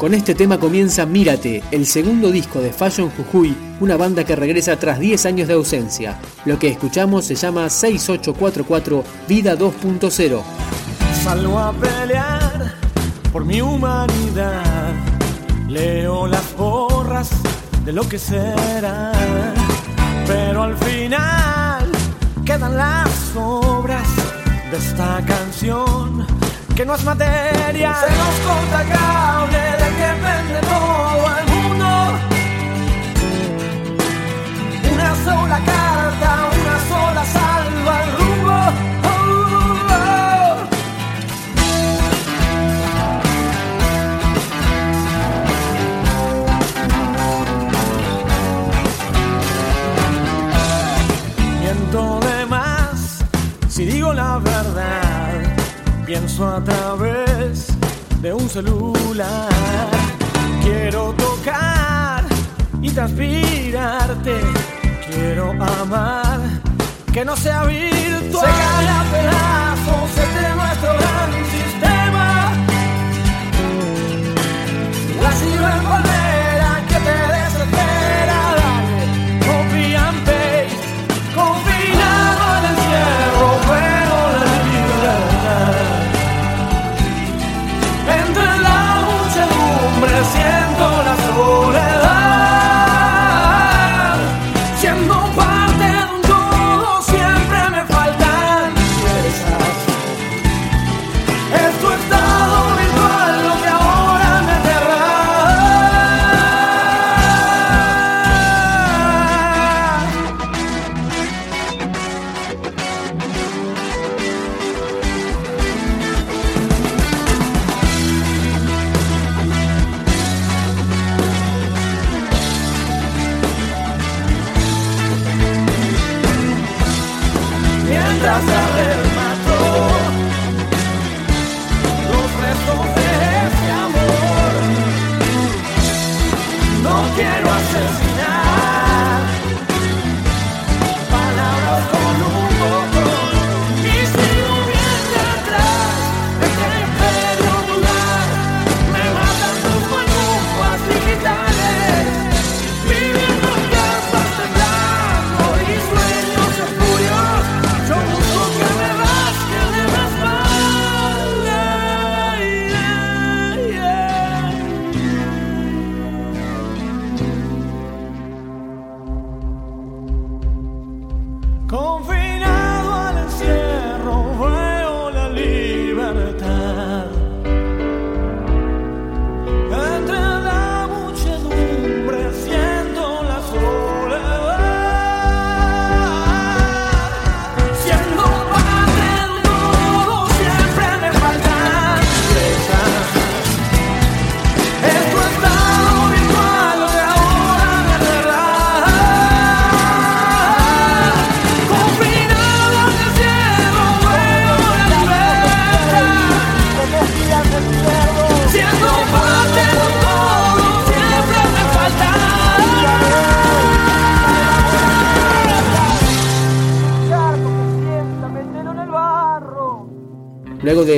Con este tema comienza Mírate, el segundo disco de Fashion Jujuy, una banda que regresa tras 10 años de ausencia. Lo que escuchamos se llama 6844 Vida 2.0. Salgo a pelear por mi humanidad. Leo las borras de lo que será. Pero al final quedan las obras de esta canción que no es materia. Se nos corta cable de que vende todo el mundo. Una sola carta, a través de un celular. Quiero tocar y transpirarte. Quiero amar que no sea virtual. Se cae a pedazos este nuestro gran sistema. La en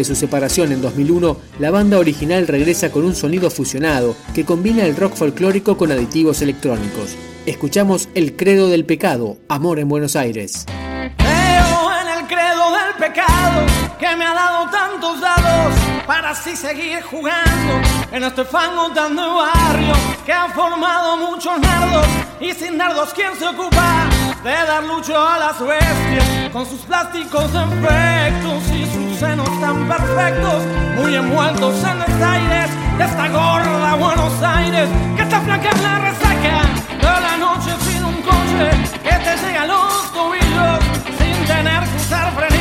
de su separación en 2001, la banda original regresa con un sonido fusionado que combina el rock folclórico con aditivos electrónicos. Escuchamos El Credo del Pecado, Amor en Buenos Aires. Creo en el credo del pecado que me ha dado tantos dados para así seguir jugando en este fango tan de barrio que ha formado muchos nardos y sin nardos quién se ocupa de dar lucho a las bestias con sus plásticos defectos senos tan perfectos muy envueltos en aires de esta gorda Buenos Aires que está flaca en la resaca de la noche sin un coche que te llega los tobillos sin tener que usar frenillos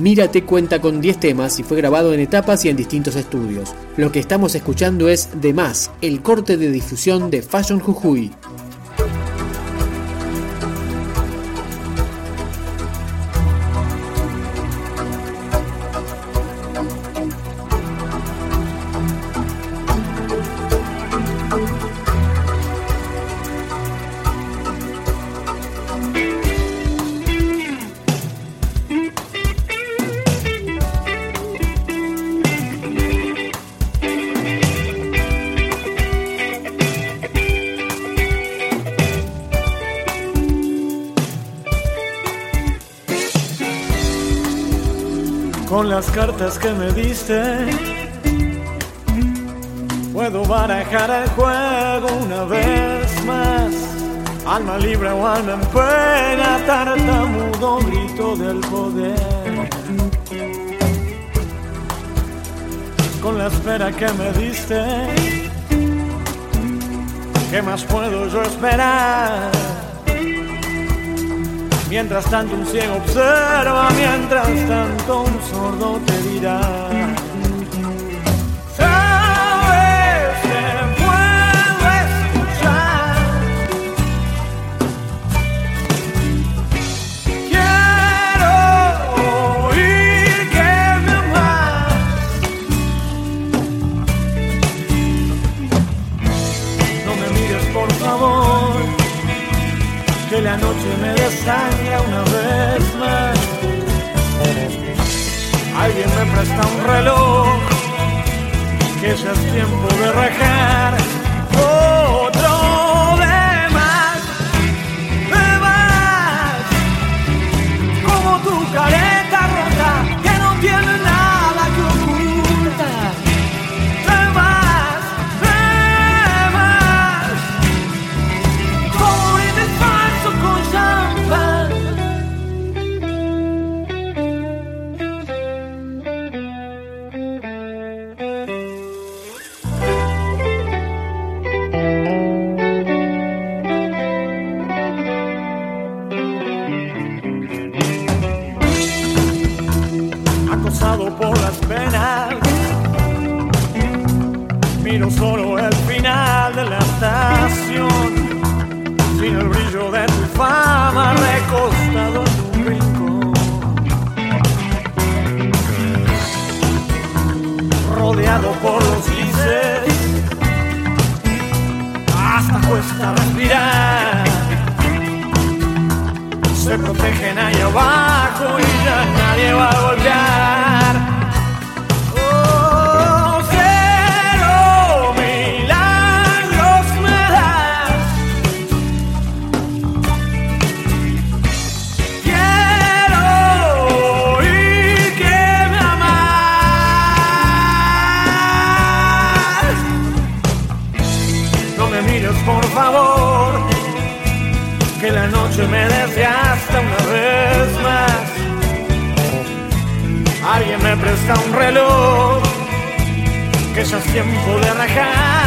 Mírate cuenta con 10 temas y fue grabado en etapas y en distintos estudios. Lo que estamos escuchando es De Más, el corte de difusión de Fashion Jujuy, con las cartas que me diste. Puedo barajar el juego una vez más. Alma libre o alma en pena, tartamudo grito del poder. Con la espera que me diste, ¿qué más puedo yo esperar? Mientras tanto un ciego observa, mientras tanto un sordo te dirá. Miro solo el final de la estación, sin el brillo de tu fama recostado en un rincón. Rodeado por los lices, hasta cuesta respirar se protegen ahí abajo y ya nadie va a golpear. Que la noche me desgasta una vez más. Alguien me presta un reloj, que ya es tiempo de rajar.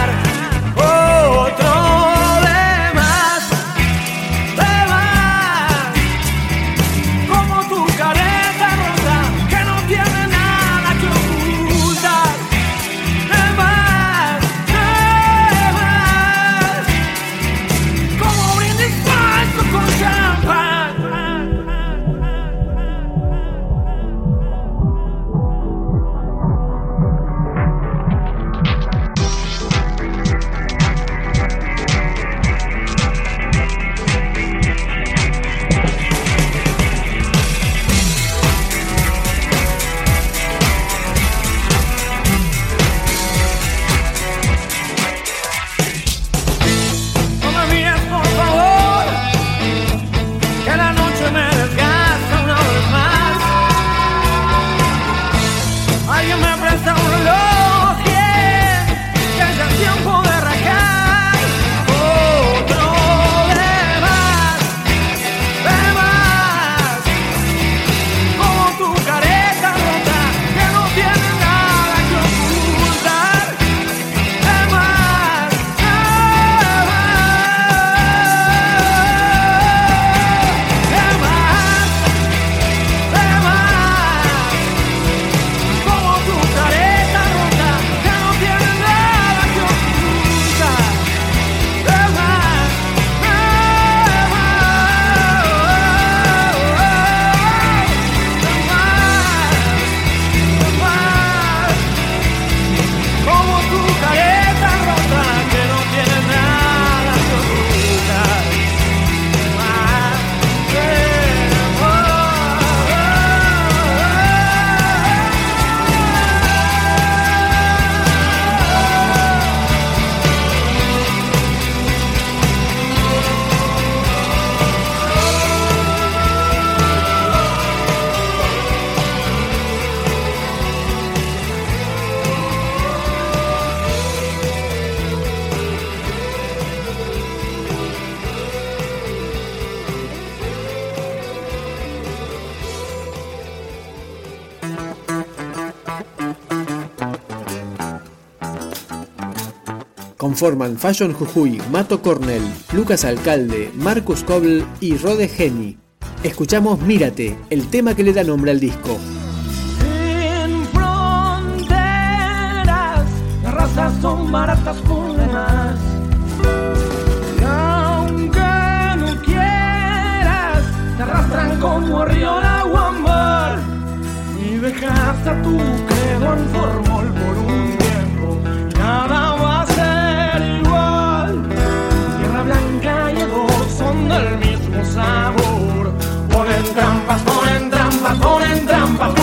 Conforman Fashion Jujuy, Mato Cornell, Lucas Alcalde, Marcus Coble y Rode Geni. Escuchamos Mírate, el tema que le da nombre al disco. Sin fronteras, razas son baratas por demás. Y aunque no quieras, te arrastran como río en mar. Y dejaste a tu credo en formol ponen trampa.